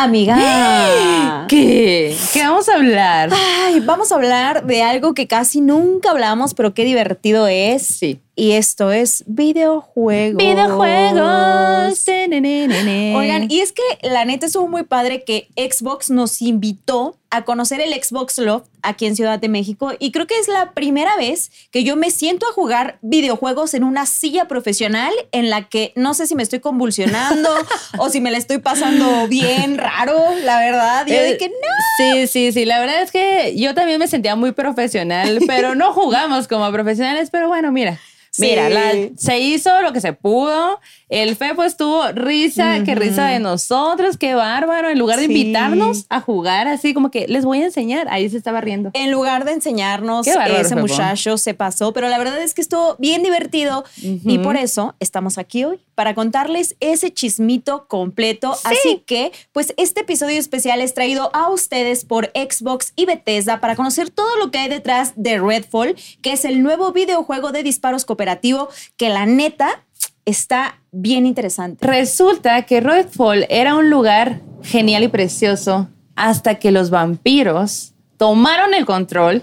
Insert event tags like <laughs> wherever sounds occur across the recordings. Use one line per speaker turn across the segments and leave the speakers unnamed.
Amiga. <gasps>
¿Qué? ¿Qué vamos a hablar?
Ay, vamos a hablar de algo que casi nunca hablamos, pero qué divertido es.
Sí.
Y esto es videojuegos.
Videojuegos.
Oigan, y es que la neta estuvo muy padre que Xbox nos invitó a conocer el Xbox Loft aquí en Ciudad de México y creo que es la primera vez que yo me siento a jugar videojuegos en una silla profesional en la que no sé si me estoy convulsionando <laughs> o si me la estoy pasando bien raro, la verdad. Y yo de
Eh,
que no.
Sí, sí, sí. La verdad es que yo también me sentía muy profesional, pero no jugamos como profesionales. Pero bueno, mira. Mira, la- se hizo lo que se pudo. El Fepo estuvo risa, qué risa de nosotros, qué bárbaro. En lugar de
Sí.
invitarnos a jugar así, como que les voy a enseñar, ahí se estaba riendo.
En lugar de enseñarnos,
bárbaro,
ese
Fepo.
muchacho se pasó, pero la verdad es que estuvo bien divertido y
Ujú.
por eso estamos aquí hoy para contarles ese chismito completo. Así que, pues este episodio especial es traído a ustedes por Xbox y Bethesda para conocer todo lo que hay detrás de Redfall, que es el nuevo videojuego de disparos cooperativo que la neta está bien interesante.
Resulta que Redfall era un lugar genial y precioso hasta que los vampiros tomaron el control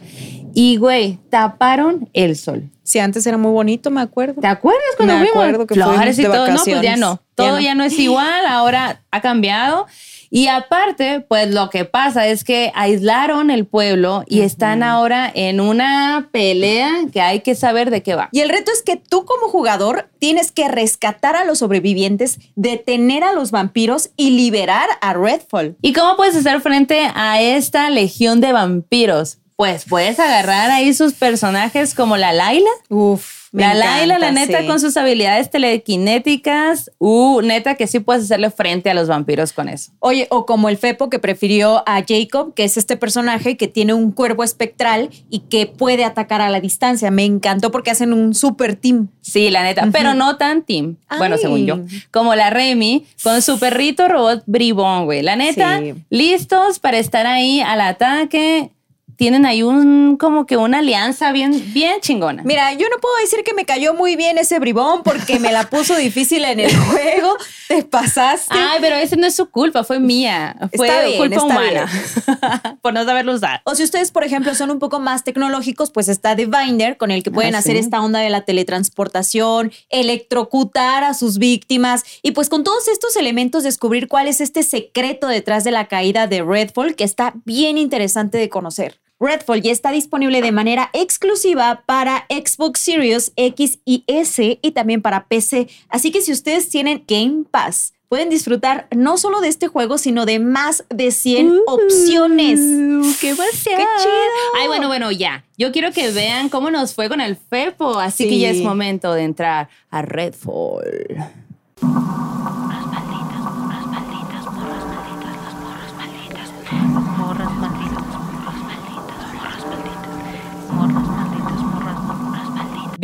y, güey, taparon el sol.
Si antes era muy bonito, me acuerdo.
¿Te acuerdas cuando
Me
fuimos?
acuerdo que
Flores
fuimos
y
de
todo. No, pues ya no. Todo ya no. es igual, ahora ha cambiado. Y aparte, pues lo que pasa es que aislaron el pueblo y están ahora en una pelea que hay que saber de qué va.
Y el reto es que tú como jugador tienes que rescatar a los sobrevivientes, detener a los vampiros y liberar a Redfall.
¿Y cómo puedes hacer frente a esta legión de vampiros? Pues puedes agarrar ahí sus personajes como la Laila.
Uf,
La Laila, la neta, con sus habilidades telequinéticas. Uh, neta que sí puedes hacerle frente a los vampiros con eso.
Oye, o como el Fepo que prefirió a Jacob, que es este personaje que tiene un cuerpo espectral y que puede atacar a la distancia. Me encantó porque hacen un super team.
Sí, la neta, pero no tan team. Bueno, según yo. Como la Remy con su perrito robot bribón, güey. La neta,
Sí.
listos para estar ahí al ataque. Tienen ahí un, como que una alianza bien, bien chingona.
Mira, yo no puedo decir que me cayó muy bien ese bribón porque me la puso difícil en el juego. Te pasaste.
Ay, pero ese no es su culpa, fue mía. Fue
Está bien,
culpa
está
humana. <laughs> por no saberlo usar.
O si ustedes, por ejemplo, son un poco más tecnológicos, pues está Divinder, con el que pueden
Ah,
hacer
sí.
esta onda de la teletransportación, electrocutar a sus víctimas y pues con todos estos elementos descubrir cuál es este secreto detrás de la caída de Redfall que está bien interesante de conocer. Redfall ya está disponible de manera exclusiva para Xbox Series X y S y también para PC. Así que si ustedes tienen Game Pass, pueden disfrutar no solo de este juego, sino de más de 100 opciones.
¡Qué emoción!
¡Qué chido!
Ay, bueno, bueno, ya. Yo quiero que vean cómo nos fue con el Fepo, así que ya es momento de entrar a Redfall.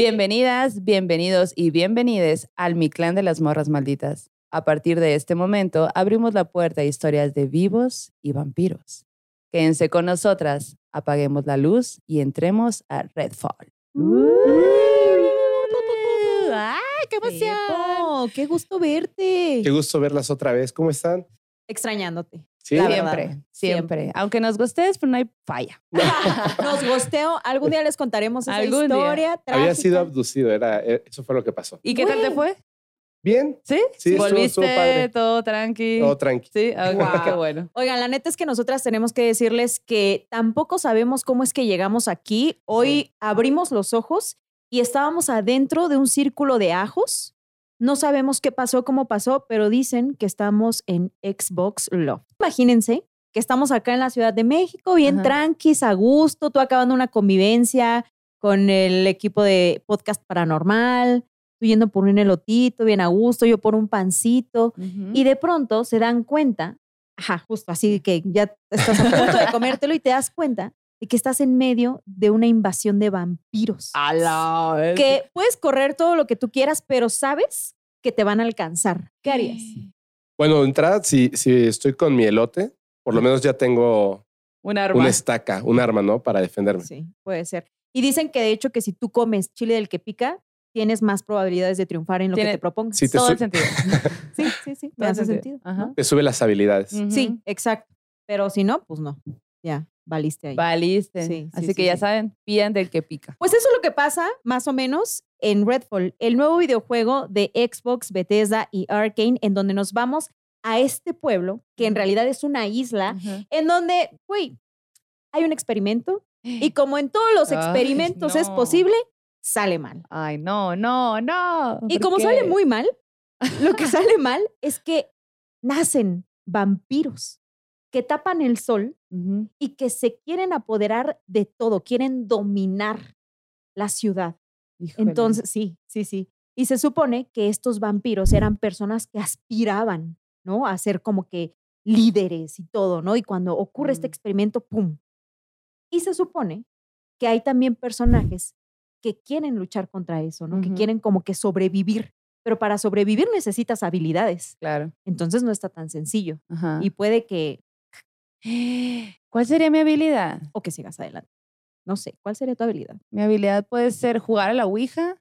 Bienvenidas, bienvenidos y bienvenides al Mi Clan de las Morras Malditas. A partir de este momento, abrimos la puerta a historias de vivos y vampiros. Quédense con nosotras, apaguemos la luz y entremos a Redfall. ¡Ay, qué emoción!
Qué gusto verte.
Qué gusto verlas otra vez. ¿Cómo están?
Extrañándote.
Sí,
La
Siempre,
verdad,
siempre. Aunque nos gustes, pero no hay falla. <laughs>
Nos gosteo. Algún día les contaremos esa
Algún día.
historia.
había
trágica.
sido abducido, era, eh, eso fue lo que pasó.
¿Y qué tal te fue?
Bien,
¿Sí?
Sí,
¿Volviste
estuvo padre.
todo tranqui?
todo tranqui.
Sí, Ah,
Guau.
qué bueno.
Oigan, la neta es que nosotras tenemos que decirles que tampoco sabemos cómo es que llegamos aquí. Hoy abrimos los ojos y estábamos adentro de un círculo de ajos. No sabemos qué pasó, cómo pasó, pero dicen que estamos en Xbox Love. Imagínense que estamos acá en la Ciudad de México, bien
Ajá.
tranquis, a gusto, tú acabando una convivencia con el equipo de podcast paranormal, tú yendo por un elotito, bien a gusto, yo por un pancito. Y de pronto se dan cuenta, ajá, justo así que ya estás a punto de comértelo y te das cuenta de que estás en medio de una invasión de vampiros.
A la
Que puedes correr todo lo que tú quieras, pero sabes que te van a alcanzar. ¿Qué harías?
Bueno, de entrada, si, si estoy con mi elote, por lo menos ya tengo
Un arma.
una estaca, un arma, ¿no? Para defenderme.
Sí, puede ser. Y dicen que de hecho que si tú comes chile del que pica, tienes más probabilidades de triunfar en lo
Tiene-
que te propongas.
Sí, te
Todo el sentido. <laughs>
sí, sí, sí, me hace sentido.
Te sube las habilidades.
Sí, exacto. Pero si no, pues no. Ya, valiste ahí.
Valiste.
Sí, sí,
Así
sí,
que ya saben, pidan del que pica.
Pues eso es lo que pasa, más o menos, en Redfall, el nuevo videojuego de Xbox, Bethesda y Arkane, en donde nos vamos a este pueblo, que en realidad es una isla, en donde, güey, hay un experimento y <gasps> como en todos los
Ay,
experimentos es posible, sale mal.
Ay, no, no, no.
Y
¿por
como
qué?
sale muy mal, lo que <laughs> sale mal es que nacen vampiros que tapan el sol y que se quieren apoderar de todo, quieren dominar la ciudad.
Híjole.
Entonces, sí, sí, sí. Y se supone que estos vampiros eran personas que aspiraban, ¿no? A ser como que líderes y todo, ¿no? Y cuando ocurre este
Mm.
experimento, ¡pum! Y se supone que hay también personajes que quieren luchar contra eso, ¿no? Que quieren como que sobrevivir. Pero para sobrevivir necesitas habilidades.
Claro.
Entonces no está tan sencillo.
Ajá.
Y puede que, <gasps>
¿Cuál sería mi habilidad?
o que sigas adelante. No sé, ¿cuál sería tu habilidad?
Mi habilidad puede ser jugar a la Ouija,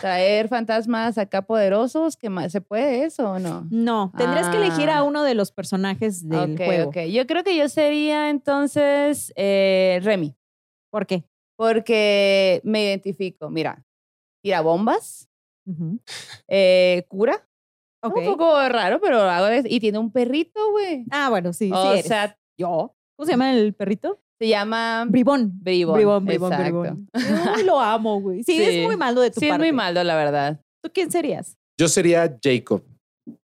traer fantasmas acá poderosos. ¿Qué más? ¿Se puede eso o no?
No, tendrías que elegir a
Ah.
uno de los personajes del
ok,
juego.
ok. Yo creo que yo sería entonces eh, Remy,
¿Por qué?
porque me identifico. Mira, tira bombas,
Ujú.
eh, cura.
Ok.
Un poco raro, pero hago. Y tiene un perrito, güey.
Ah, bueno, sí,
o
sí eres.
sea,
yo. ¿Cómo se llama el perrito?
se llama
Bribón.
Bribón.
Bribón, bribón,
exacto.
bribón. <laughs> Lo amo, güey. Sí,
Sí.
es muy malo de tu
Sí, es
parte.
muy malo, la verdad.
¿Tú quién serías?
Yo sería Jacob.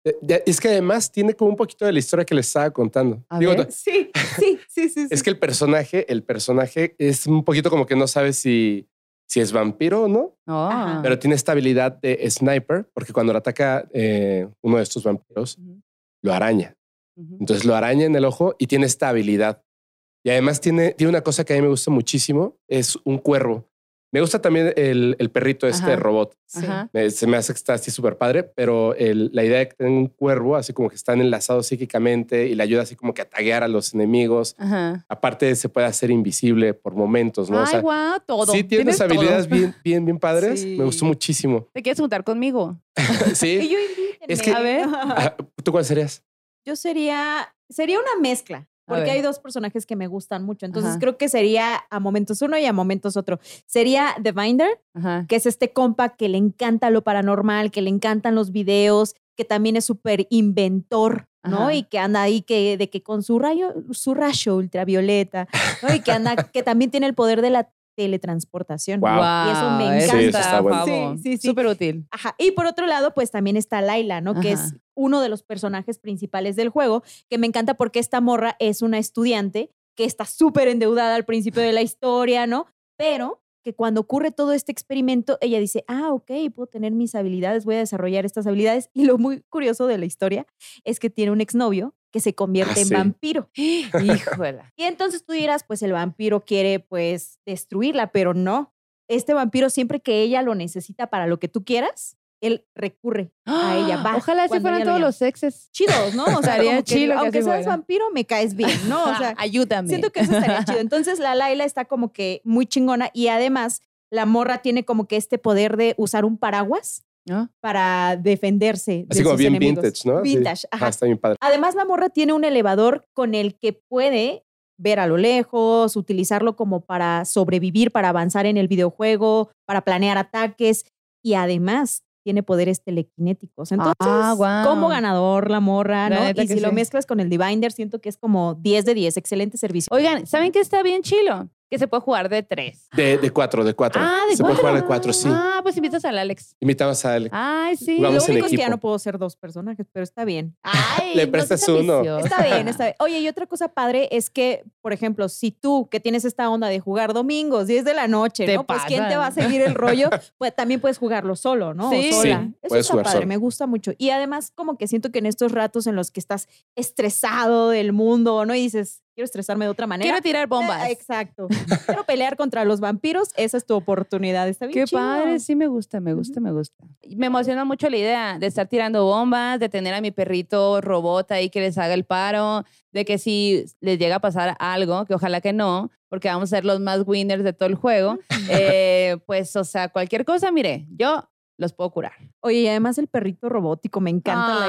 Eh, ya- Es que además tiene como un poquito de la historia que les estaba contando.
A
Digo,
ver.
Sí, sí, sí, sí. <laughs>
Es que el personaje, el personaje es un poquito como que no sabe si, si es vampiro o no,
No.
Ajá.
pero tiene esta habilidad de sniper, porque cuando lo ataca eh, uno de estos vampiros,
Ujú,
lo araña. Entonces lo araña en el ojo y tiene esta habilidad. Y además tiene, tiene una cosa que a mí me gusta muchísimo, es un cuervo. Me gusta también el, el perrito este
Ajá.
robot.
Sí.
Me- se me hace que está así súper padre, pero el- la idea de que tenga un cuervo, así como que están enlazados psíquicamente y le ayuda así como que a taguear a los enemigos.
Ajá.
Aparte se puede hacer invisible por momentos, ¿no? O
Ay,
sea,
guau, todo.
sí tiene unas habilidades
todo.
bien, bien, bien padres.
Sí.
Me gustó muchísimo.
¿Te quieres juntar conmigo? <laughs> <laughs>
Y
sí.
yo invítenme.
Es que-
A ver. <laughs>
¿Tú cuál serías?
Yo sería, sería una mezcla. Porque hay dos personajes que me gustan mucho. Entonces
Ajá.
creo que sería a momentos uno y a momentos otro. Sería The Binder,
Ajá.
que es este compa que le encanta lo paranormal, que le encantan los videos, que también es súper inventor, ¿no?
Ajá.
Y que anda ahí que, de que con su rayo, su rayo ultravioleta, ¿no? Y que anda, que también tiene el poder de la teletransportación.
Wow.
Y eso me encanta.
Sí, eso está bueno.
Sí, sí, sí.
Súper útil.
Ajá. Y por otro lado, pues también está Laila, ¿no? Que es. Uno de los personajes principales del juego, que me encanta porque esta morra es una estudiante que está súper endeudada al principio de la historia, ¿no? Pero que cuando ocurre todo este experimento, ella dice, ah, ok, puedo tener mis habilidades, voy a desarrollar estas habilidades. Y lo muy curioso de la historia es que tiene un exnovio que se convierte
Ah,
en
sí.
vampiro. <gasps>
Híjola.
Y entonces tú dirás, pues el vampiro quiere pues destruirla, pero no. Este vampiro siempre que ella lo necesita para lo que tú quieras, él recurre a ella. Va
Ojalá así fueran
lo
todos los exes.
chidos, ¿no? O <laughs> sea,
chilo que
aunque seas
fuera.
vampiro, me caes bien, ¿no? O <laughs> sea,
ayúdame.
siento que eso estaría chido. Entonces la Laila está como que muy chingona y además la morra tiene como que este poder de usar un paraguas
¿No?
para defenderse.
Así
de
como
sus
bien
enemigos.
vintage, ¿no? Sí.
Vintage,
Ah, está bien padre.
Además, la morra tiene un elevador con el que puede ver a lo lejos, utilizarlo como para sobrevivir, para avanzar en el videojuego, para planear ataques y además tiene poderes telequinéticos. Entonces,
Ah, guau.
como ganador la morra, ¿no? Y si lo mezclas con el Divinder, siento que es como 10 de 10, excelente servicio.
Oigan, ¿saben qué está bien chilo? Que se puede jugar de tres.
De, de cuatro, de cuatro.
Ah, de
Se puede jugar de cuatro, sí.
Ah, pues invitas al Alex.
Invitamos a él.
Ay, sí.
Jugamos
lo
en
único es que ya no puedo ser dos personajes, pero está bien. <laughs>
Ay,
Le prestas uno.
Está bien, está bien. Oye, y otra cosa padre es que, por ejemplo, si tú que tienes esta onda de jugar domingos, 10 de la noche,
Te
¿no? Pues quién te va a seguir el rollo, <laughs> pues también puedes jugarlo solo, ¿no? O
Sí.
sola.
Sí,
Eso
puedes
está
jugar
padre,
solo.
me gusta mucho. Y además, como que siento que en estos ratos en los que estás estresado del mundo, ¿no? Y dices, quiero estresarme de otra manera.
Quiero tirar bombas.
Ah, Exacto. Quiero pelear contra los vampiros, esa es tu oportunidad. Está bien
Qué
chido.
padre, sí me gusta, me gusta, me gusta. Me emociona mucho la idea de estar tirando bombas, de tener a mi perrito robot ahí que les haga el paro, de que si les llega a pasar algo, que ojalá que no, porque vamos a ser los más winners de todo el juego, eh, pues, o sea, cualquier cosa, mire, yo los puedo curar.
Oye, y además el perrito robótico, me encanta la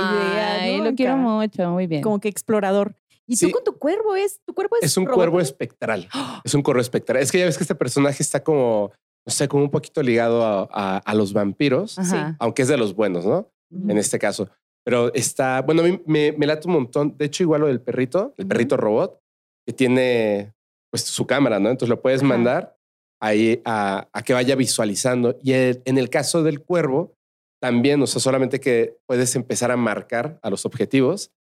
idea.
Lo quiero mucho, muy bien.
Como que explorador. Y tú
Sí.
con tu cuervo es, tu cuervo es,
Es un
robótico?
cuervo espectral. Es un cuervo espectral. Es que ya ves que este personaje está como, no sé, como un poquito ligado a, a- a los vampiros,
Ajá.
aunque es de los buenos, ¿no?
Ujú.
En este caso. Pero está, bueno, a mí me, me late un montón. De hecho, igual lo del perrito, el
Ujú.
perrito robot, que tiene pues su cámara, ¿no? Entonces lo puedes
Ajá.
mandar ahí a, a que vaya visualizando. Y el- en el caso del cuervo, también, o sea, solamente que puedes empezar a marcar a los objetivos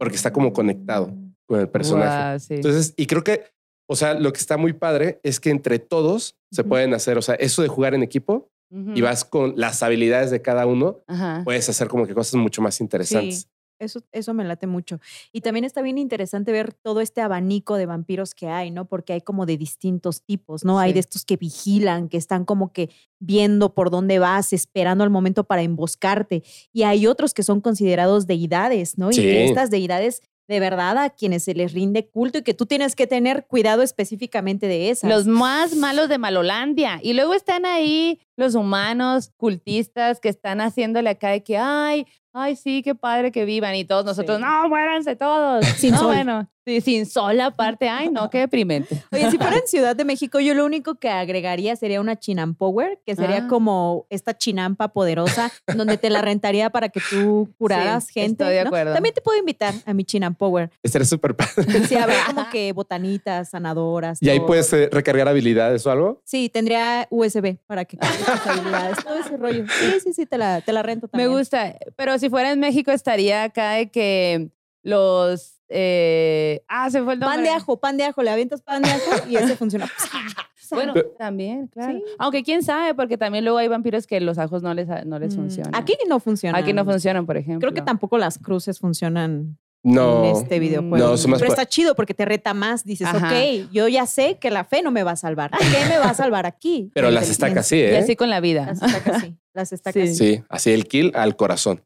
porque está como conectado con el personaje.
Sí.
Entonces, y creo que, o sea, lo que está muy padre es que entre todos se pueden hacer, o sea, eso de jugar en equipo y vas con las habilidades de cada uno,
Ajá.
puedes hacer como que cosas mucho más interesantes.
Sí. Eso, eso me late mucho. Y también está bien interesante ver todo este abanico de vampiros que hay, ¿no? Porque hay como de distintos tipos, ¿no? Hay de estos que vigilan, que están como que viendo por dónde vas, esperando el momento para emboscarte. Y hay otros que son considerados deidades, ¿no? Y
Sí.
estas deidades, de verdad, a quienes se les rinde culto y que tú tienes que tener cuidado específicamente de esas.
Los más malos de Malolandia. Y luego están ahí los humanos cultistas que están haciéndole acá de que, ay, ay, sí, qué padre que vivan. Y todos nosotros,
Sí.
no, muéranse todos.
Sin
no,
sol.
bueno, sí, sin sol aparte. Ay, no, qué deprimente.
Oye, si fuera en Ciudad de México, yo lo único que agregaría sería una Chinampower, que sería
Ah.
como esta chinampa poderosa, <laughs> donde te la rentaría para que tú curaras
Sí,
gente.
estoy de
¿no?
acuerdo.
También te puedo invitar a mi Chinampower.
Estaría súper padre.
Sí, habrá como <laughs> que botanitas, sanadoras.
Y ahí puedes eh, recargar habilidades o algo.
Sí, tendría USB para que cargues tus <laughs> habilidades, todo ese rollo. Sí, sí, sí, te la, te la rento
Me
también.
gusta. Pero si fuera en México estaría acá de que los... eh, ah, se fue el nombre.
Pan de ajo, pan de ajo, le avientas pan de ajo y ese funciona. <laughs> <laughs> <laughs>
Bueno,
Pero-
también, claro.
Sí.
Aunque quién sabe, porque también luego hay vampiros que los ajos no les, no les
Mm,
funcionan.
Aquí no funciona.
Aquí no funcionan, por ejemplo.
Creo que tampoco las cruces funcionan
No.
en este videojuego.
No, son más
Pero está chido porque te reta más. Dices,
Ajá.
ok, yo ya sé que la fe no me va a salvar. ¿Qué me va a salvar aquí?
Pero
La
las estacas sí,
Y
¿eh?
así con la vida.
Las estacas sí. Las estacas
Sí.
sí.
Sí, así el kill al corazón.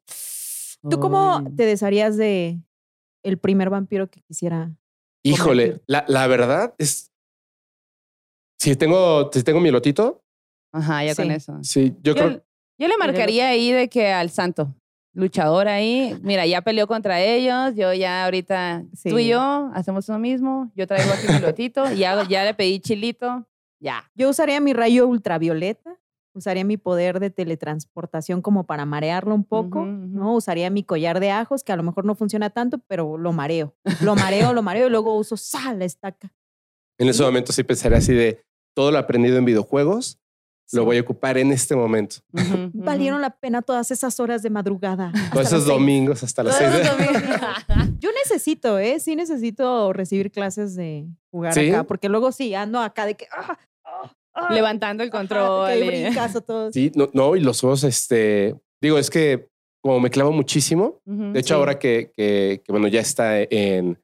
¿Tú cómo te desharías de el primer vampiro que quisiera?
Híjole, la, la verdad es. Si tengo, si tengo mi lotito,
Ajá, ya con
Sí.
eso.
sí, yo,
Yo,
creo.
yo le marcaría ahí de que al santo, luchador ahí, mira, ya peleó contra ellos, yo ya ahorita, tú y
Sí.
yo hacemos lo mismo, yo traigo aquí mi <laughs> lotito, ya, ya le pedí chilito, ya.
Yo usaría mi rayo ultravioleta. Usaría mi poder de teletransportación como para marearlo un poco. ¿no? Usaría mi collar de ajos, que a lo mejor no funciona tanto, pero lo mareo. Lo mareo, lo mareo y luego uso sal, la estaca.
En ese momento sí pensaría así de todo lo aprendido en videojuegos, lo
Sí.
voy a ocupar en este momento. <laughs>
Valieron la pena todas esas horas de madrugada.
Todos esos
seis.
domingos hasta las seis. de-. <laughs>
Yo necesito, ¿eh? Sí necesito recibir clases de jugar
¿Sí?
acá, porque luego sí ando acá de que... ah,
Levantando el
ajá,
control.
que
y-
brincas o todo.
Sí, no, no, y los juegos, este, digo, es que como me clavo muchísimo, de hecho
sí.
ahora que, que, que, bueno, ya está en,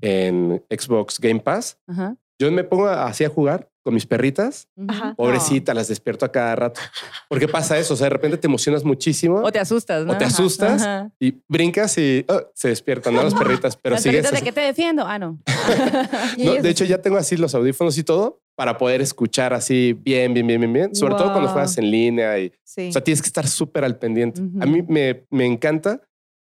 en Xbox Game Pass,
Ajá,
yo me pongo así a jugar con mis perritas.
Ajá.
pobrecita, las despierto a cada rato. Porque pasa eso, o sea, de repente te emocionas muchísimo
O te asustas, ¿no?
O te asustas.
ajá.
y brincas y oh, se despiertan, ¿no? Las <laughs> perritas, pero
Las
sigues.
perritas de que te defiendo. Ah, no. <laughs>
No, de hecho, ya tengo así los audífonos y todo para poder escuchar así bien, bien, bien, bien, bien. Sobre todo cuando
Wow.
juegas en línea y,
Sí.
o sea, tienes que estar súper al pendiente.
Ujú.
A mí me, me encanta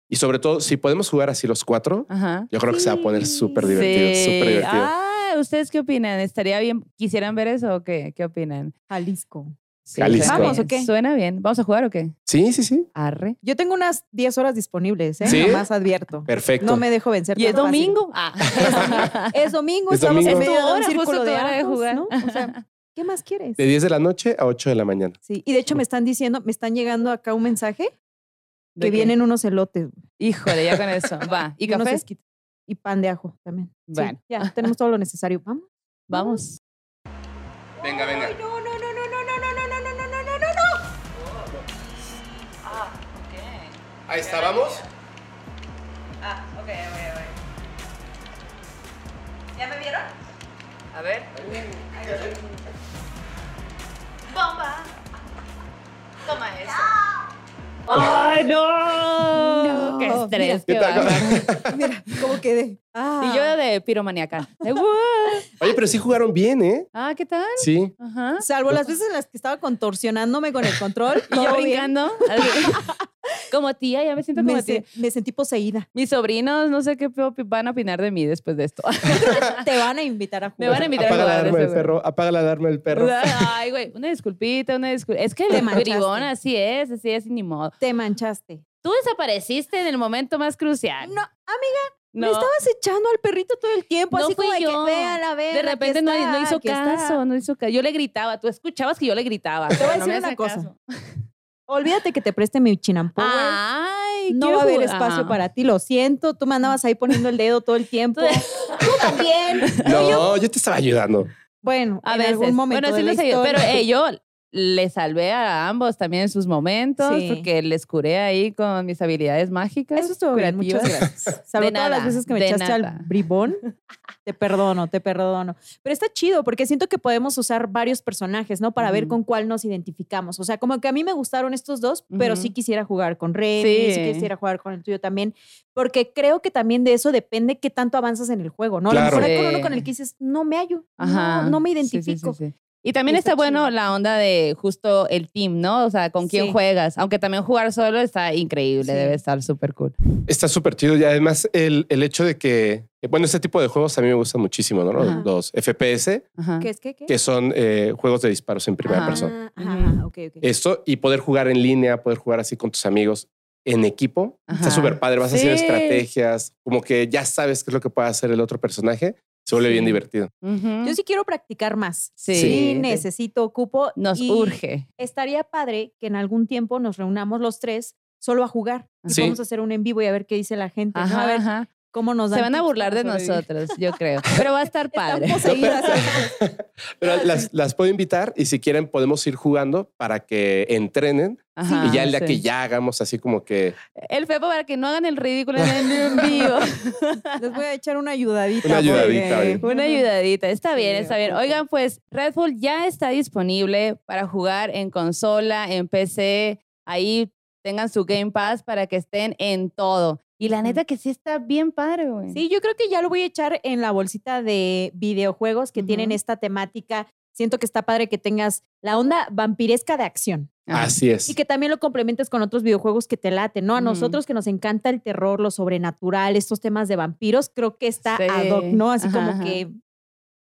y sobre todo si podemos jugar así los cuatro,
Ajá.
yo creo que se va a poner
Sí.
súper divertido,
Sí.
súper divertido.
Ah, ¿ustedes qué opinan? ¿Estaría bien? ¿Quisieran ver eso o qué? ¿Qué opinan?
Jalisco.
Sí,
Jalisco.
suena
¿Vamos
bien.
o qué?
Suena bien. ¿Vamos a jugar o qué?
Sí, sí, sí.
Arre.
Yo tengo unas 10 horas disponibles, ¿eh?
¿Sí?
Nomás advierto.
Perfecto.
No me dejo vencer.
¿Y es domingo? <laughs> Ah. <laughs>
Es domingo,
Es
estamos
domingo.
en
Es tu
medio de un
hora, justo
círculo de
hora de jugar.
¿no? O sea, <laughs> ¿qué más quieres?
De 10 de la noche a 8 de la mañana.
Sí, y de hecho me están diciendo, me están llegando acá un mensaje
¿De
que
qué?
vienen unos elotes
Híjole, ya con eso. Va. ¿Y
unos
café?
esquites. Y pan de ajo también. Sí,
Bueno.
ya tenemos todo lo necesario. Vamos.
Vamos.
Venga, venga.
No, no, no, no, no, no, no, no, no, no, no, no, no, no.
Ahí está, vamos.
Ah, ok, ok, ok. ¿Ya me vieron? A ver. Toma eso. ¡Ay, no! ¿Qué es estrés.
¿Qué
qué
tal? <laughs> <laughs>
Mira, como que de. Ah.
Y yo de piromaniaca. De.
Oye, pero sí jugaron bien, ¿eh?
Ah, ¿qué tal?
Sí.
Ajá.
Salvo las veces en las que estaba contorsionándome con el control. <laughs>
Y yo brincando. como tía, ya me siento como
Me,
tía.
se- me sentí poseída.
Mis sobrinos, no sé qué van a opinar de mí después de esto.
Te van a invitar a jugar.
Me van a invitar a
Apaga la
jugar,
alarma del
seguro.
perro. Apaga la alarma del perro.
Ay, güey, una disculpita, una disculpita. Es que
Te
el
manchaste.
bribón así es, así es, y ni modo.
Te manchaste.
Tú desapareciste en el momento más crucial.
No,
No.
me estabas echando al perrito todo el tiempo,
No
así
fui
como de
yo.
que véala, véala.
De
aquí
repente no,
está,
no hizo
aquí está".
caso, no hizo caso. Yo le gritaba, tú escuchabas que yo le gritaba.
Te voy a decir una cosa.
caso. <laughs>
Olvídate que te preste mi chinampower.
Ay,
no va a haber espacio para ti, lo siento. Tú me andabas ahí poniendo el dedo todo el tiempo. <laughs> <laughs> Tú también.
No, yo te estaba ayudando.
Bueno,
A
en
veces.
algún momento
bueno, sí
de la
los ayudé, pero
historia.
eh, yo le salvé a ambos también en sus momentos
Sí.
porque les curé ahí con mis habilidades mágicas.
Eso estuvo bien, muchas gracias. <laughs> Salvo
De
todas las veces que me echaste
nada.
al bribón. <laughs> Te perdono, te perdono. Pero está chido porque siento que podemos usar varios personajes, ¿no? Para ver con cuál nos identificamos. O sea, como que a mí me gustaron estos dos, pero sí quisiera jugar con Remy, sí.
Sí.
quisiera jugar con el tuyo también, porque creo que también de eso depende qué tanto avanzas en el juego, ¿no? A
Claro.
lo mejor hay con uno con el que dices, no me hallo, no, no me
Sí, sí, sí,
identifico.
sí. Y también
Está
está, bueno
chido.
la onda de justo el team, ¿no? O sea, con quién
Sí.
juegas. Aunque también jugar solo está increíble,
Sí.
debe estar súper cool.
Está súper chido y además el, el hecho de que, bueno, este tipo de juegos a mí me gustan muchísimo, ¿no? Los,
Ajá.
los FPS,
Ajá.
¿Qué es qué? qué?
que son eh, juegos de disparos en primera
Ajá.
persona.
Ah, ajá,
Ujú.
ajá, ok, ok.
Esto y poder jugar en línea, poder jugar así con tus amigos en equipo, está súper padre. Vas haciendo
Sí.
estrategias, como que ya sabes qué es lo que puede hacer el otro personaje. Se vuelve
Sí.
bien divertido.
Yo sí quiero practicar más.
Sí.
Sí, necesito, ocupo.
Nos
y
urge.
Estaría padre que en algún tiempo nos reunamos los tres solo a jugar. Y
Sí.
vamos a hacer un en vivo y a ver qué dice la gente. ¿no?
Ajá,
A ver
ajá.
Cómo nos
Se van a burlar de nosotros, yo creo. Pero va a estar <laughs> padre.
Poseídas.
Pero <laughs> las, las puedo invitar y si quieren podemos ir jugando para que entrenen
Ajá,
y ya el día
sí.
que ya hagamos así como que
El Fepo para que no hagan el ridículo en el en vivo. <laughs>
Les voy a echar una ayudadita.
Una ayudadita,
porque-.
Una ayudadita. Está bien, está bien. Oigan, pues Redfall ya está disponible para jugar en consola, en PC. Ahí tengan su Game Pass para que estén en todo. Y la neta que sí está bien padre, güey.
Sí, yo creo que ya lo voy a echar en la bolsita de videojuegos que tienen esta temática. Siento que está padre que tengas la onda vampiresca de acción.
Ajá.
así es.
Y que también lo complementes con otros videojuegos que te laten, ¿no? A nosotros que nos encanta el terror, lo sobrenatural, estos temas de vampiros, creo que está
Sí.
ad hoc, ¿no? Así
Ajá,
como
ajá.
que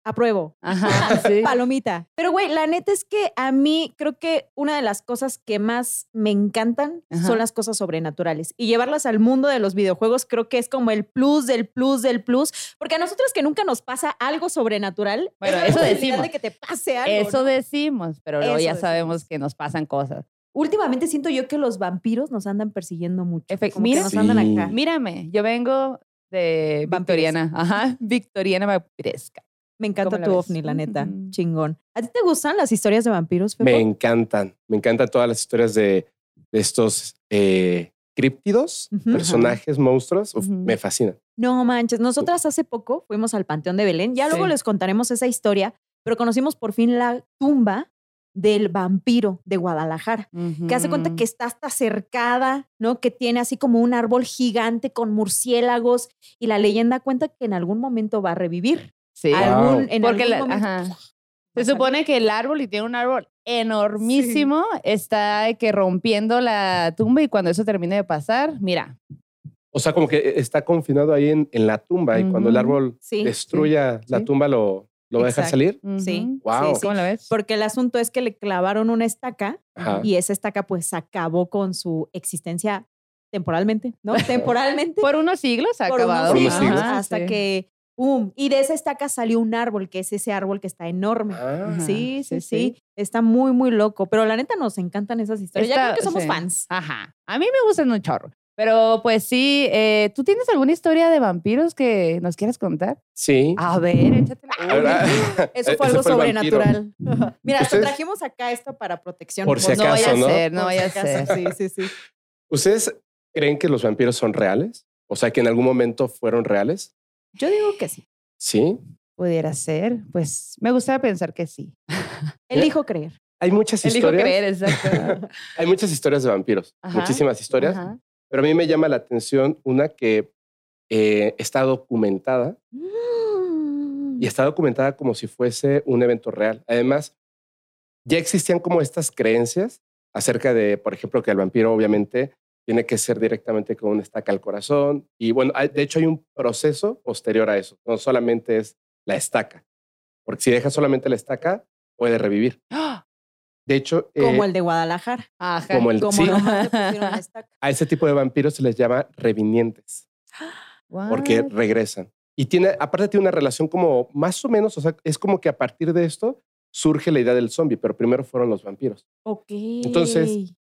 apruebo.
Ajá, <laughs> sí.
Palomita. Pero, güey, la neta es que a mí creo que una de las cosas que más me encantan
Ajá.
son las cosas sobrenaturales. Y llevarlas al mundo de los videojuegos creo que es como el plus del plus del plus. Porque a nosotros que nunca nos pasa algo sobrenatural,
Bueno,
es
eso decimos.
de que te pase algo.
Eso
¿no?
decimos, pero luego
Eso
ya
decimos.
sabemos que nos pasan cosas.
Últimamente siento yo que los vampiros nos andan persiguiendo mucho.
Efe-
como que
mira.
nos andan acá.
Mírame, yo vengo de. Victoriana. Ajá, Victoriana vampiresca.
Me encanta
¿Cómo la
tu ovni, la neta. Chingón. ¿A ti te gustan las historias de vampiros, Fepo?
Me encantan. Me encantan todas las historias de, de estos eh, críptidos, personajes, monstruos. Uf. Me fascinan.
No manches, nosotras hace poco fuimos al Panteón de Belén. Ya luego les contaremos esa historia, pero conocimos por fin la tumba del vampiro de Guadalajara, que hace cuenta que está hasta cercada, ¿no? Que tiene así como un árbol gigante con murciélagos y la leyenda cuenta que en algún momento va a revivir.
Sí.
Algún, en
Porque
algún
la-
momento,
ajá.
va <laughs> a
Se supone que el árbol, y tiene un árbol enormísimo, está de que rompiendo la tumba y cuando eso termine de pasar, mira,
O sea, como que está confinado ahí en, en la tumba y cuando el árbol
Sí,
destruya la
sí.
tumba lo, lo va a dejar
Exacto.
salir.
Sí.
Wow.
sí.
¿Cómo la ves?
Porque el asunto es que le clavaron una estaca
Ajá.
y esa estaca pues acabó con su existencia temporalmente, ¿no? <laughs> Temporalmente.
Por unos siglos ha
por unos
acabado.
siglos,
siglos,
Ajá,
hasta
sí.
que, ¡pum! Y de esa estaca salió un árbol, que es ese árbol que está enorme.
Ah,
sí, sí,
sí.
Está muy, muy loco. Pero la neta nos encantan esas historias. ya
Está-
creo que somos
sí.
fans.
Ajá. A mí me gustan un chorro. Pero pues sí, eh, ¿tú tienes alguna historia de vampiros que nos quieras contar?
Sí.
A ver, échatela.
A ver, ah, <laughs>
Eso
ese
fue algo
vampiro.
sobrenatural. <laughs> Mira,
Ustedes-
trajimos acá esto para protección.
Por si
no vaya
acaso,
a
¿no?
ser, no vaya a
acaso,
ser.
Sí, sí, sí.
¿Ustedes creen que los vampiros son reales? O sea, que en algún momento fueron reales.
Yo digo que sí.
Sí.
Pudiera ser, pues me gustaría pensar que sí. <laughs>
Elijo creer.
Hay muchas
Elijo
historias.
creer, exacto. <laughs>
Hay muchas historias de vampiros.
Ajá,
Muchísimas historias.
Ajá.
Pero a mí me llama la atención una que eh, está documentada
Mm.
y está documentada como si fuese un evento real. Además, ya existían como estas creencias acerca de, por ejemplo, que el vampiro obviamente tiene que ser directamente con una estaca al corazón. Y bueno, hay- de hecho hay un proceso posterior a eso. No solamente es la estaca, porque si deja solamente la estaca, puede revivir.
¡Ah!
De hecho,
Como
eh,
el de Guadalajara.
Ajá.
como el-
Como
sí. <laughs> a ese tipo de vampiros se les llama revinientes. porque
What?
regresan. Y tiene, aparte tiene una relación como más o menos, o sea, es como que a partir de esto surge la idea del zombie, pero primero fueron los vampiros.
Ok.
Entonces,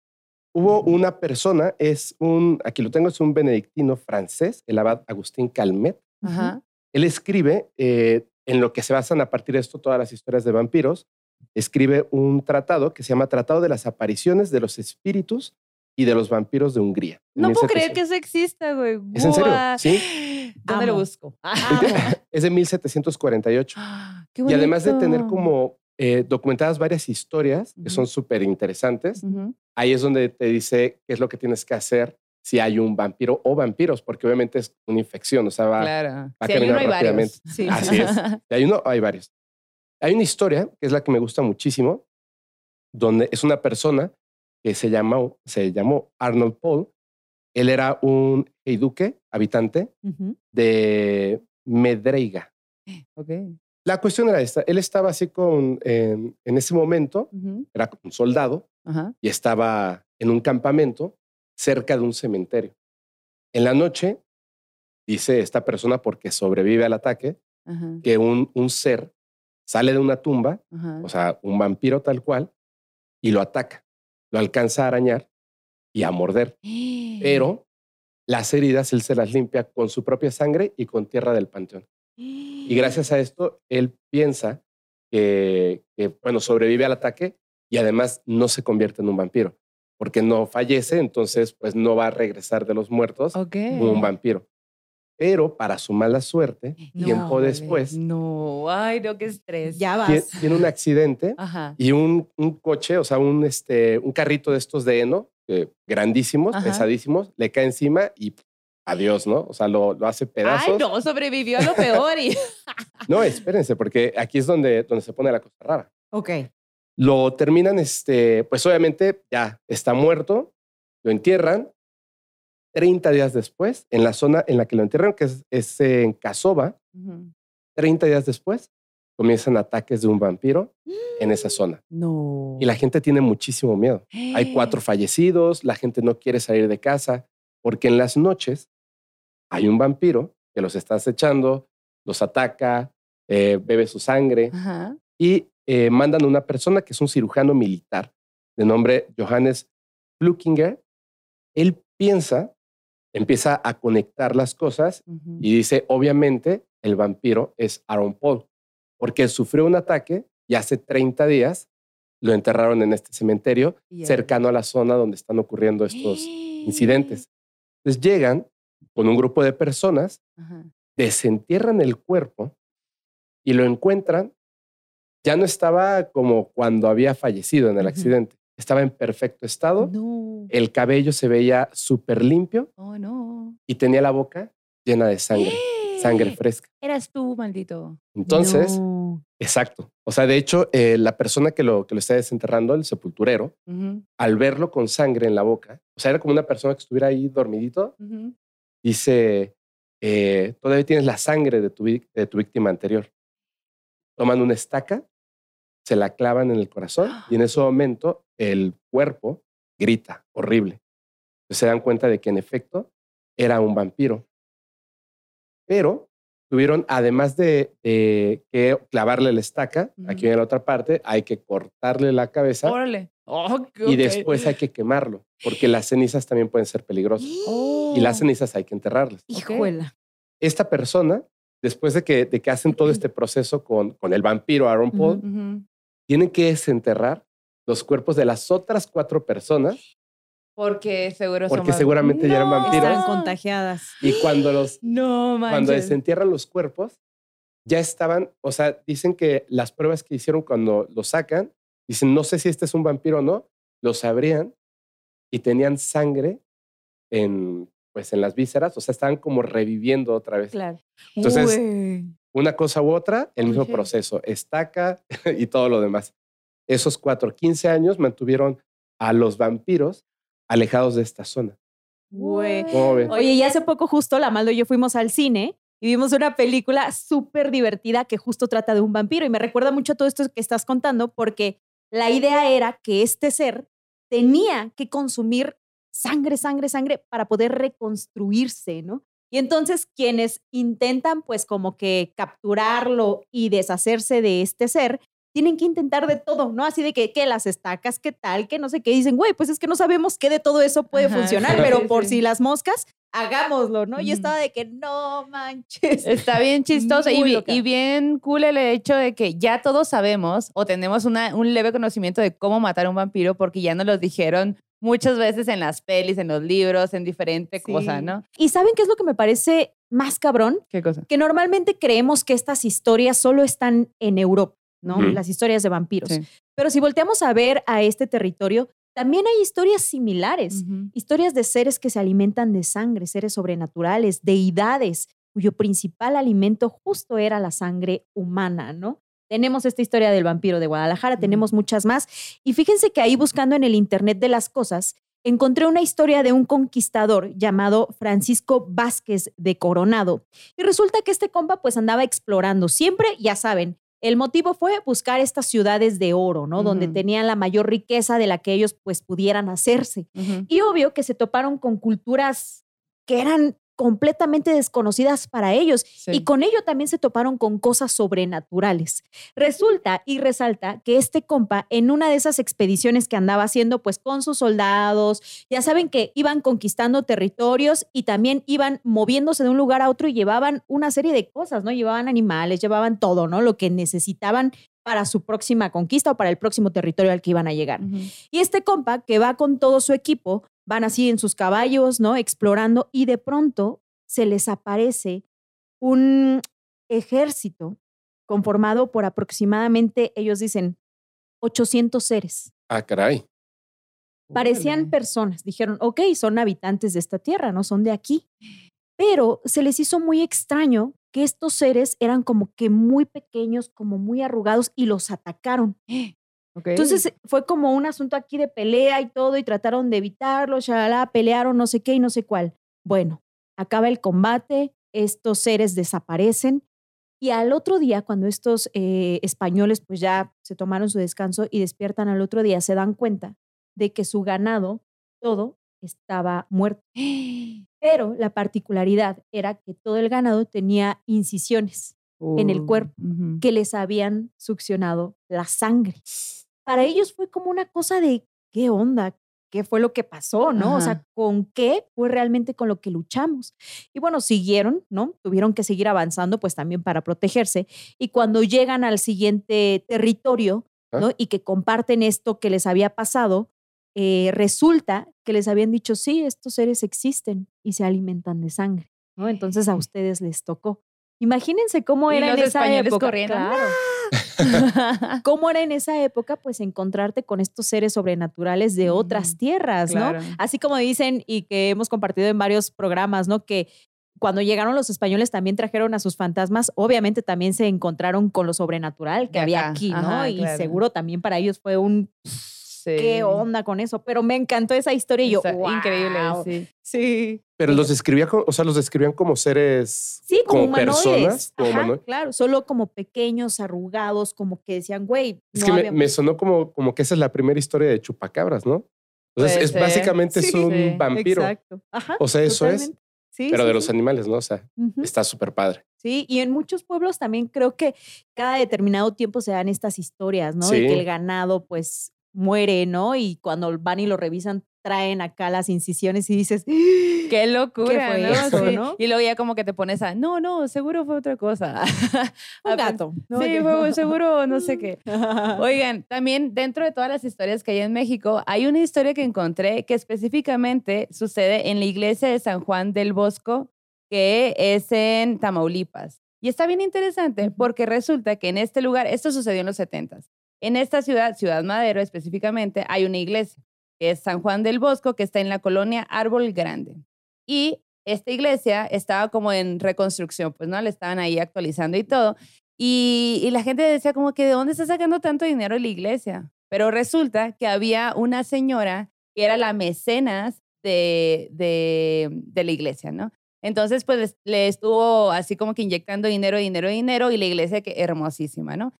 Hubo una persona, es un, aquí lo tengo, es un benedictino francés, el abad Agustín Calmet.
Ajá.
Él escribe, eh, en lo que se basan a partir de esto todas las historias de vampiros, escribe un tratado que se llama Tratado de las apariciones de los espíritus y de los vampiros de Hungría.
No puedo creer
1700.
que eso exista, güey.
¿Es en serio? Sí.
¿Dónde lo
Amo.
busco? <laughs>
Es de 1748. <laughs> <gasps>
Qué
Y además de tener como eh, documentadas varias historias que son súper interesantes, ahí es donde te dice qué es lo que tienes que hacer si hay un vampiro o vampiros, porque obviamente es una infección, o sea, va,
Claro.
a
Si hay uno,
caminar
hay varios.
rápidamente.
Sí.
Así es. <laughs> si hay uno, hay varios. Hay una historia que es la que me gusta muchísimo, donde es una persona que se llamó, se llamó Arnold Paul. Él era un heiduque, habitante de Medreiga.
Ok.
La cuestión era esta, él estaba así con, en, en ese momento, era un soldado y estaba en un campamento cerca de un cementerio. En la noche, dice esta persona, porque sobrevive al ataque, que un, un ser sale de una tumba, o sea, un vampiro tal cual, y lo ataca. Lo alcanza a arañar y a morder. <gasps> Pero las heridas él se las limpia con su propia sangre y con tierra del panteón. Y gracias a <gasps> esto, él piensa que, que, bueno, sobrevive al ataque y además no se convierte en un vampiro, porque no fallece, entonces pues no va a regresar de los muertos como un vampiro. Pero para su mala suerte, tiempo
Híjole,
después,
No, ay, no, qué estrés.
Ya vas.
tiene un accidente
Ajá.
y un, un coche, o sea, un, este, un carrito de estos de heno, eh, grandísimos,
Ajá.
pesadísimos, le cae encima y adiós, ¿no? O sea, lo, lo hace pedazos.
Ay, no, sobrevivió a lo peor. Y... <laughs>
No, espérense, porque aquí es donde, donde se pone la cosa rara.
Ok.
Lo terminan, este, pues obviamente ya está muerto, lo entierran. 30 días después, en la zona en la que lo entierran, que es, es en Casova,
Ujú.
30 días después, comienzan ataques de un vampiro <gasps> en esa zona.
No.
Y la gente tiene muchísimo miedo. Hay cuatro <gasps> fallecidos, la gente no quiere salir de casa, porque en las noches hay un vampiro que los está acechando, los ataca, eh, bebe su sangre
Ajá.
y eh, mandan a una persona que es un cirujano militar de nombre Johannes Flukinger. Él piensa, empieza a conectar las cosas y dice, obviamente, el vampiro es Aaron Paul, porque sufrió un ataque y hace 30 días lo enterraron en este cementerio cercano a la zona donde están ocurriendo estos <gasps> incidentes. Entonces llegan con un grupo de personas,
Ajá.
desentierran el cuerpo y lo encuentran. Ya no estaba como cuando había fallecido en el accidente. Estaba en perfecto estado.
No.
El cabello se veía súper limpio
Oh, no.
y tenía la boca llena de sangre, sangre <gasps> fresca.
Eras tú, maldito.
Entonces,
No.
exacto. O sea, de hecho, eh, la persona que lo, que lo está desenterrando, el sepulturero, al verlo con sangre en la boca, o sea, era como una persona que estuviera ahí dormidito,
ujú.
Dice, eh, todavía tienes la sangre de tu, de tu víctima anterior. Toman una estaca, se la clavan en el corazón y en <gasps> ese momento el cuerpo grita horrible. Entonces se dan cuenta de que en efecto era un vampiro. Pero tuvieron, además de, de que clavarle la estaca, aquí en la otra parte, hay que cortarle la cabeza
Órale. Oh,
y después hay que quemarlo, porque las cenizas también pueden ser peligrosas.
Oh. <gasps>
Y las cenizas hay que enterrarlas.
Hijuela.
Esta persona, después de que, de que hacen todo este proceso con, con el vampiro Aaron Paul, tienen que desenterrar los cuerpos de las otras cuatro personas
Porque seguro
porque
somos-
seguramente ya eran
No.
vampiros.
Están contagiadas.
Y cuando los
No,
cuando desentierran los cuerpos, ya estaban, o sea, dicen que las pruebas que hicieron cuando lo sacan, dicen, no sé si este es un vampiro o no, lo sabrían y tenían sangre en, pues, en las vísceras, o sea, estaban como reviviendo otra vez.
Claro.
Entonces,
Uy.
Una cosa u otra, el mismo
Ok.
proceso, estaca <laughs> y todo lo demás. Esos cuatro, 15 años mantuvieron a los vampiros alejados de esta zona.
Oye, y hace poco justo la Maldo y yo fuimos al cine y vimos una película súper divertida que justo trata de un vampiro y me recuerda mucho a todo esto que estás contando porque la idea era que este ser tenía que consumir sangre, sangre, sangre para poder reconstruirse, ¿no? Y entonces quienes intentan pues como que capturarlo y deshacerse de este ser, tienen que intentar de todo, ¿no? Así de que, que las estacas, qué tal, que no sé qué. Dicen, güey, pues es que no sabemos qué de todo eso puede
Ajá,
funcionar, <laughs>
sí,
pero
sí,
por
sí.
si las moscas, hagámoslo, ¿no? Y
Ujú.
estaba de que no manches.
Está bien <laughs> chistoso y, y bien cool el hecho de que ya todos sabemos o tenemos una, un leve conocimiento de cómo matar a un vampiro porque ya nos los dijeron muchas veces en las pelis, en los libros, en diferentes
Sí.
cosas, ¿no?
¿Y saben qué es lo que me parece más cabrón?
¿Qué cosa?
Que normalmente creemos que estas historias solo están en Europa, Las historias de vampiros.
Sí.
Pero si volteamos a ver a este territorio, también hay historias similares. Historias de seres que se alimentan de sangre, seres sobrenaturales, deidades, cuyo principal alimento justo era la sangre humana, ¿no? Tenemos esta historia del vampiro de Guadalajara, tenemos muchas más. Y fíjense que ahí buscando en el Internet de las cosas, encontré una historia de un conquistador llamado Francisco Vázquez de Coronado. Y resulta que este compa pues andaba explorando. Siempre, ya saben, el motivo fue buscar estas ciudades de oro, ¿no? Donde tenían la mayor riqueza de la que ellos pues pudieran hacerse. Y obvio que se toparon con culturas que eran completamente desconocidas para ellos
Sí.
y con ello también se toparon con cosas sobrenaturales. Resulta y resalta que este compa en una de esas expediciones que andaba haciendo pues con sus soldados, ya saben que iban conquistando territorios y también iban moviéndose de un lugar a otro y llevaban una serie de cosas, ¿no? Llevaban animales, llevaban todo, ¿no? Lo que necesitaban para su próxima conquista o para el próximo territorio al que iban a llegar. Y este compa que va con todo su equipo, van así en sus caballos, ¿no? Explorando y de pronto se les aparece un ejército conformado por aproximadamente, ellos dicen, 800 seres.
Ah, caray.
Parecían
Órale.
personas. Dijeron, ok, son habitantes de esta tierra, no son de aquí. Pero se les hizo muy extraño que estos seres eran como que muy pequeños, como muy arrugados y los atacaron.
Ok.
Entonces fue como un asunto aquí de pelea y todo, y trataron de evitarlo, shalala, pelearon no sé qué y no sé cuál. Bueno, acaba el combate, estos seres desaparecen, y al otro día, cuando estos eh, españoles pues ya se tomaron su descanso y despiertan al otro día, se dan cuenta de que su ganado, todo, estaba muerto. Pero la particularidad era que todo el ganado tenía incisiones en el
Uh,
cuerpo. que les habían succionado la sangre. Para ellos fue como una cosa de, ¿qué onda? ¿Qué fue lo que pasó? ¿No? O sea,
Ajá.
¿con qué fue realmente con lo que luchamos? Y bueno, siguieron, ¿no? Tuvieron que seguir avanzando, pues también para protegerse. Y cuando llegan al siguiente territorio, ¿no?
Ah.
Y que comparten esto que les había pasado, eh, resulta que les habían dicho, sí, estos seres existen y se alimentan de sangre, ¿no? Entonces a ustedes les tocó. Imagínense cómo
Y
era en esa época.
corriendo,
Claro. <laughs> ¿Cómo era en esa época? Pues encontrarte con estos seres sobrenaturales de otras tierras,
claro.
¿no? Así como dicen y que hemos compartido en varios programas, ¿no? Que cuando llegaron los españoles también trajeron a sus fantasmas, obviamente también se encontraron con lo sobrenatural que
De
había
acá,
aquí, ¿no?
ajá,
y
claro.
seguro también para ellos fue un
Sí.
qué onda con eso, pero me encantó esa historia y yo,
Está Increíble,
"Wow".
sí.
Sí.
Pero los describía, como- o sea, los describían como seres.
Sí, como, humanoides.
personas. Como
Ajá, claro, solo como pequeños, arrugados, como que decían, güey,
Es
no
que me,
había-
me sonó como, como que esa es la primera historia de Chupacabras, ¿no? Entonces,
Puede
es
ser.
básicamente es
Sí.
un
Sí,
vampiro.
Exacto. Ajá,
O sea, eso es.
Sí,
pero
sí,
de los
sí.
animales, ¿no? O sea, está súper padre.
Sí, y en muchos pueblos también creo que cada determinado tiempo se dan estas historias, ¿no? De que el ganado pues muere, ¿no? Y cuando van y lo revisan, traen acá las incisiones y dices, <gasps>
Qué locura,
fue
¿no?
eso,
Sí.
no?
Y luego ya como que te pones a, no, no, seguro fue otra cosa. <laughs>
un gato. ¿no?
Sí, fue seguro, no sé qué. <laughs> Oigan, también dentro de todas las historias que hay en México, hay una historia que encontré que específicamente sucede en la iglesia de San Juan del Bosco, que es en Tamaulipas. Y está bien interesante porque resulta que en este lugar, esto sucedió en los 70s, en esta ciudad, Ciudad Madero específicamente, hay una iglesia. que es San Juan del Bosco, que está en la colonia Árbol Grande. Y esta iglesia estaba como en reconstrucción, pues no, le estaban ahí actualizando y todo. Y, la gente decía como que, ¿de dónde está sacando tanto dinero la iglesia? Pero resulta que había una señora que era la mecenas de, de, de la iglesia, ¿no? Entonces, pues le estuvo así como que inyectando dinero, dinero, dinero y la iglesia que hermosísima, ¿no?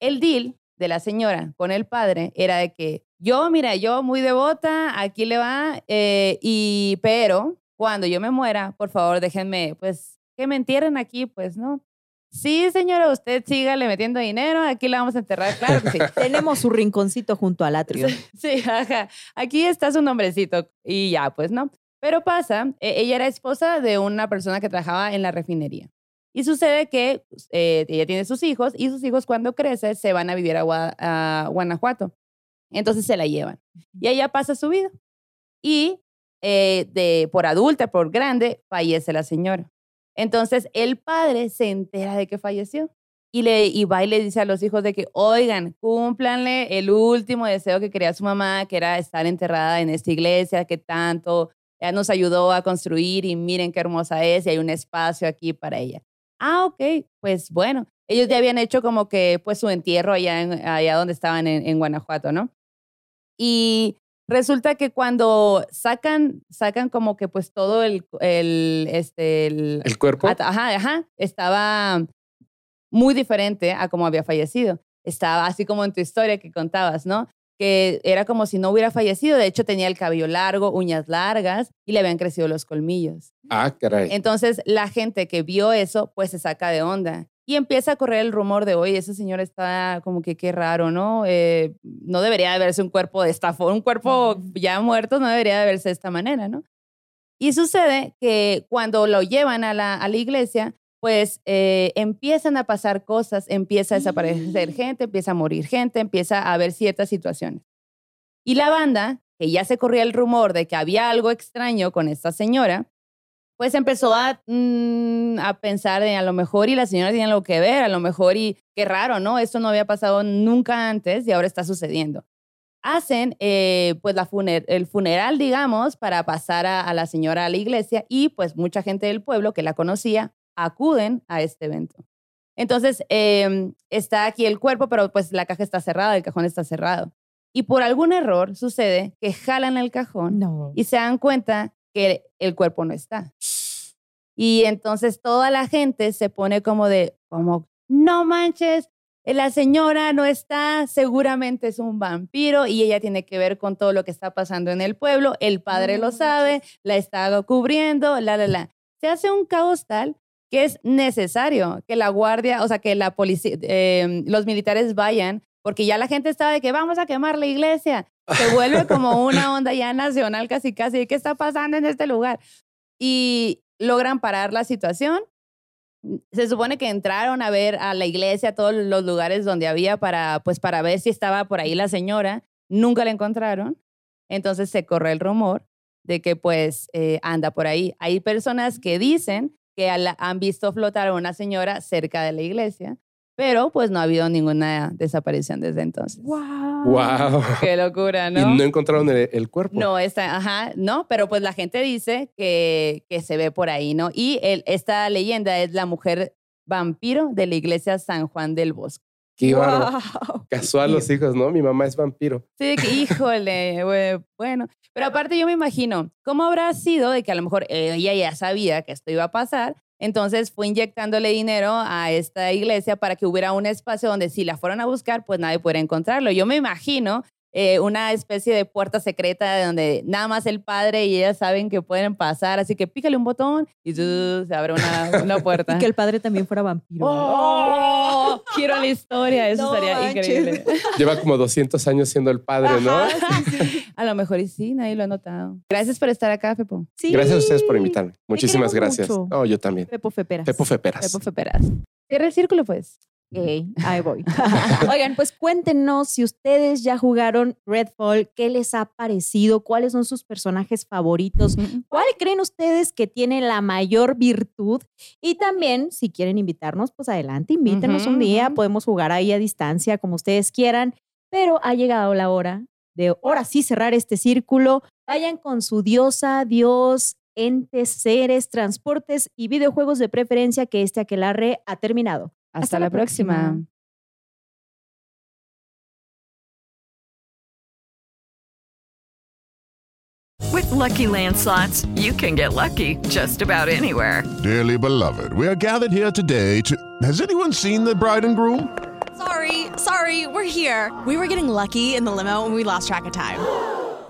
El deal de la señora con el padre era de que yo, mira, yo muy devota, aquí le va, eh, y pero cuando yo me muera, por favor, déjenme, pues, que me entierren aquí, pues, ¿no? Sí, señora, usted sígale metiendo dinero, aquí la vamos a enterrar, claro que sí. <laughs>
Tenemos su rinconcito junto al atrio. <laughs>
Sí, ajá. Aquí está su nombrecito y ya, pues, ¿no? Pero pasa, e- ella era esposa de una persona que trabajaba en la refinería. Y sucede que eh, ella tiene sus hijos y sus hijos cuando crecen se van a vivir a, Gua- a Guanajuato. Entonces se la llevan. Y ella pasa su vida. Y eh, de, por adulta, por grande, fallece la señora. Entonces el padre se entera de que falleció y, le, y va y le dice a los hijos de que, oigan, cúmplanle el último deseo que quería su mamá, que era estar enterrada en esta iglesia que tanto ella nos ayudó a construir y miren qué hermosa es y hay un espacio aquí para ella. Ah, ok, pues bueno, ellos ya habían hecho como que pues su entierro allá, en- allá donde estaban en, en Guanajuato, ¿no? Y resulta que cuando sacan, sacan como que pues todo el, el, este, el,
El cuerpo.
Ajá, ajá. Estaba muy diferente a como había fallecido. Estaba así como en tu historia que contabas, ¿no? Que era como si no hubiera fallecido. De hecho, tenía el cabello largo, uñas largas y le habían crecido los colmillos.
Ah, caray.
Entonces, la gente que vio eso, pues se saca de onda. Y empieza a correr el rumor de, oye, ese señor está como que qué raro, ¿no? Eh, no debería de verse un cuerpo de esta forma, un cuerpo ya muerto no debería de verse de esta manera, ¿no? Y sucede que cuando lo llevan a la, a la iglesia, pues eh, empiezan a pasar cosas, empieza a desaparecer gente, empieza a morir gente, empieza a haber ciertas situaciones. Y la banda, que ya se corría el rumor de que había algo extraño con esta señora, pues empezó a, mm, a pensar de a lo mejor y la señora tiene algo que ver, a lo mejor y qué raro, ¿no? Esto no había pasado nunca antes y ahora está sucediendo. Hacen eh, pues la funer- el funeral, digamos, para pasar a, a la señora a la iglesia y pues mucha gente del pueblo que la conocía acuden a este evento. Entonces, eh, está aquí el cuerpo, pero pues la caja está cerrada, el cajón está cerrado. Y por algún error sucede que jalan el cajón
No.
y se dan cuenta que el cuerpo no está. Y entonces toda la gente se pone como de, como, no manches, la señora no está, seguramente es un vampiro y ella tiene que ver con todo lo que está pasando en el pueblo, el padre
No
lo sabe, la está cubriendo, la, la, la. Se hace un caos tal que es necesario que la guardia, o sea, que la policía, eh, los militares vayan, porque ya la gente estaba de que vamos a quemar la iglesia. Se vuelve como una <laughs> onda ya nacional casi casi qué está pasando en este lugar. Y logran parar la situación. Se supone que entraron a ver a la iglesia, a todos los lugares donde había para, pues, para ver si estaba por ahí la señora. Nunca la encontraron. Entonces se corre el rumor de que pues eh, anda por ahí. Hay personas que dicen que han visto flotar a una señora cerca de la iglesia, pero pues no ha habido ninguna desaparición desde entonces.
Wow.
Wow.
Qué locura, ¿no?
Y no encontraron el, el cuerpo.
No, está, ajá, no, pero pues la gente dice que, que se ve por ahí, ¿no? Y el, esta leyenda es la mujer vampiro de la iglesia San Juan del Bosco.
Qué.
Wow.
Casó a los hijos, ¿no? Mi mamá es vampiro.
Sí, que, híjole, bueno. Pero aparte yo me imagino, ¿cómo habrá sido de que a lo mejor ella ya sabía que esto iba a pasar? Entonces fue inyectándole dinero a esta iglesia para que hubiera un espacio donde si la fueran a buscar, pues nadie pudiera encontrarlo. Yo me imagino eh, una especie de puerta secreta de donde nada más el padre y ella saben que pueden pasar, así que pícale un botón y ¡zuz! se abre una, una <laughs> puerta.
Y que el padre también fuera vampiro.
¡Oh! Quiero la historia, eso
No manches.
increíble. <laughs>
Lleva como 200 años siendo el padre, ¿no?
Ajá, sí, <laughs> sí. A lo mejor y sí, nadie lo ha notado. Gracias por estar acá, Fepo.
Sí.
Gracias a ustedes por invitarme. Muchísimas gracias.
mucho.
No, yo también.
Pepo Feperas.
Pepo Feperas.
Fepo Feperas. Cierra el círculo, pues.
Ok, ahí voy. <laughs> Oigan, pues cuéntenos si ustedes ya jugaron Redfall, qué les ha parecido, cuáles son sus personajes favoritos, cuál creen ustedes que tiene la mayor virtud y también si quieren invitarnos, pues adelante, invítenos un día, podemos jugar ahí a distancia como ustedes quieran, pero ha llegado la hora de ahora sí cerrar este círculo. Vayan con su diosa, dios, entes, seres, transportes y videojuegos de preferencia que este aquelarre ha terminado.
Hasta, la próxima.
With Lucky Land slots, you can get lucky just about anywhere.
Dearly beloved, we are gathered here today to. Has anyone seen the bride and groom?
Sorry, sorry, we're here. We were getting lucky in the limo and we lost track of time.